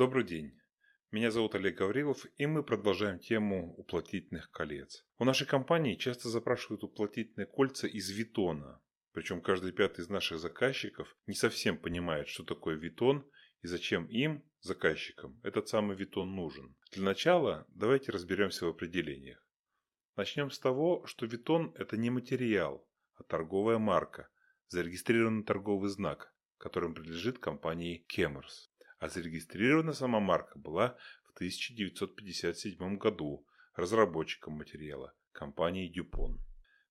Добрый день. Меня зовут Олег Гаврилов, и мы продолжаем тему уплотнительных колец. У нашей компании часто запрашивают уплотнительные кольца из витона. Причем каждый пятый из наших заказчиков не совсем понимает, что такое витон и зачем им, заказчикам, этот самый витон нужен. Для начала давайте разберемся в определениях. Начнем с того, что витон – это не материал, а торговая марка, зарегистрированный торговый знак, которым принадлежит компании Kemers а зарегистрирована сама марка была в 1957 году разработчиком материала компанией Dupont.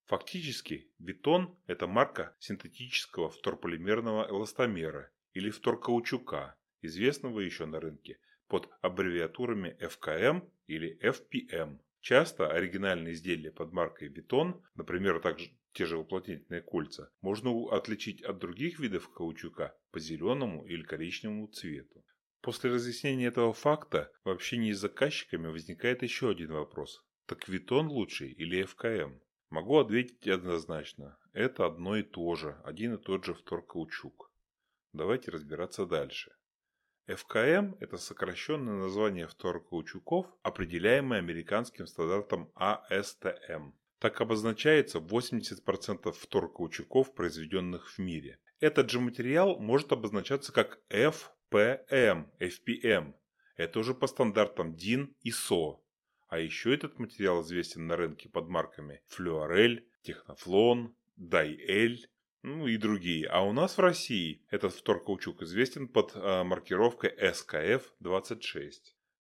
Фактически, бетон – это марка синтетического вторполимерного эластомера или вторкаучука, известного еще на рынке под аббревиатурами FKM или FPM. Часто оригинальные изделия под маркой бетон, например, также те же уплотнительные кольца, можно отличить от других видов каучука по зеленому или коричневому цвету. После разъяснения этого факта в общении с заказчиками возникает еще один вопрос. Так Витон лучший или ФКМ? Могу ответить однозначно. Это одно и то же, один и тот же вторкаучук. Давайте разбираться дальше. ФКМ – это сокращенное название вторкаучуков, определяемое американским стандартом АСТМ. Так обозначается 80% вторкаучуков, произведенных в мире. Этот же материал может обозначаться как FPM, FPM. Это уже по стандартам DIN и SO. А еще этот материал известен на рынке под марками Fluorel, Технофлон, Дайэль, ну и другие. А у нас в России этот вторкаучук известен под э, маркировкой SKF-26.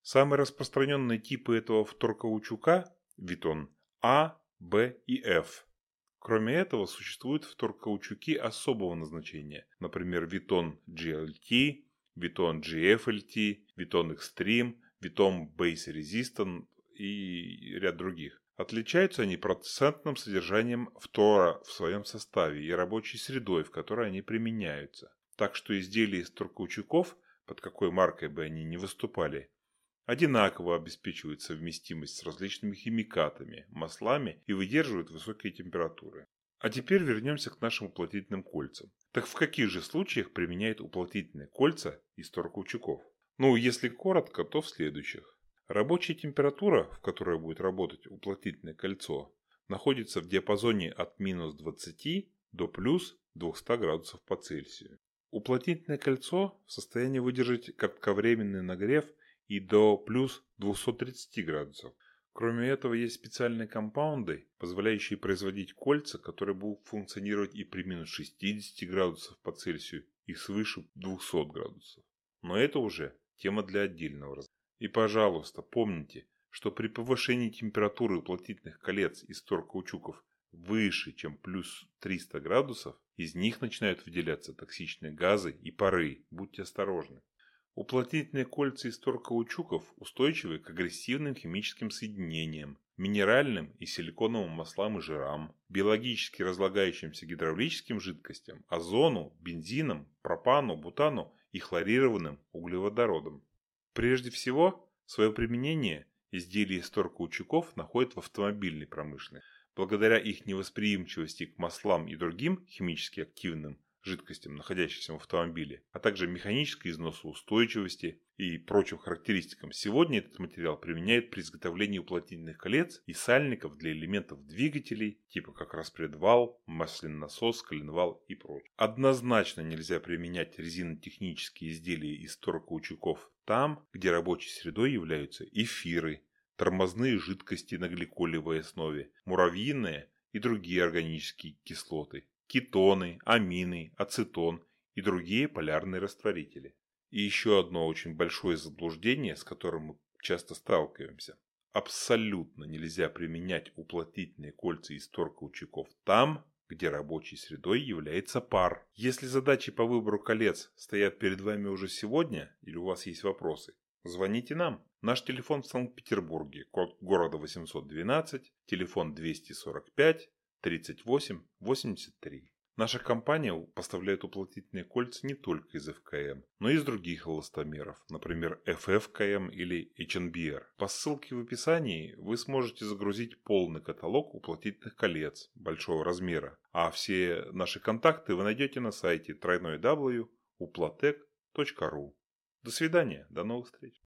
Самые распространенные типы этого вторкаучука – Витон А, Б и F. Кроме этого, существуют вторкаучуки особого назначения, например, Viton GLT, Viton GFLT, Viton Extreme, Viton Base Resistant и ряд других. Отличаются они процентным содержанием фтора в своем составе и рабочей средой, в которой они применяются. Так что изделия из туркаучуков, под какой маркой бы они ни выступали, одинаково обеспечивают совместимость с различными химикатами, маслами и выдерживают высокие температуры. А теперь вернемся к нашим уплотнительным кольцам. Так в каких же случаях применяют уплотнительные кольца из торкаучуков? Ну, если коротко, то в следующих. Рабочая температура, в которой будет работать уплотнительное кольцо, находится в диапазоне от минус 20 до плюс 200 градусов по Цельсию. Уплотнительное кольцо в состоянии выдержать кратковременный нагрев и до плюс 230 градусов. Кроме этого, есть специальные компаунды, позволяющие производить кольца, которые будут функционировать и при минус 60 градусов по Цельсию, и свыше 200 градусов. Но это уже тема для отдельного разговора. И, пожалуйста, помните, что при повышении температуры уплотнительных колец из торкаучуков выше, чем плюс 300 градусов, из них начинают выделяться токсичные газы и пары. Будьте осторожны. Уплотнительные кольца из торкаучуков устойчивы к агрессивным химическим соединениям, минеральным и силиконовым маслам и жирам, биологически разлагающимся гидравлическим жидкостям, озону, бензинам, пропану, бутану и хлорированным углеводородам. Прежде всего, свое применение изделия из торкаучуков находят в автомобильной промышленности. Благодаря их невосприимчивости к маслам и другим химически активным жидкостям, находящимся в автомобиле, а также механической износоустойчивости и прочим характеристикам. Сегодня этот материал применяют при изготовлении уплотнительных колец и сальников для элементов двигателей, типа как распредвал, масляный насос, коленвал и прочее. Однозначно нельзя применять резинотехнические изделия из торкаучуков там, где рабочей средой являются эфиры, тормозные жидкости на гликолевой основе, муравьиные и другие органические кислоты, кетоны, амины, ацетон и другие полярные растворители. И еще одно очень большое заблуждение, с которым мы часто сталкиваемся. Абсолютно нельзя применять уплотнительные кольца из торкаучуков там, где рабочей средой является пар. Если задачи по выбору колец стоят перед вами уже сегодня или у вас есть вопросы, звоните нам. Наш телефон в Санкт-Петербурге, код города 812, телефон 245 38 83. Наша компания поставляет уплотнительные кольца не только из ФКМ, но и из других эластомеров, например FFKM или HNBR. По ссылке в описании вы сможете загрузить полный каталог уплотнительных колец большого размера, а все наши контакты вы найдете на сайте www.uplotec.ru. До свидания, до новых встреч.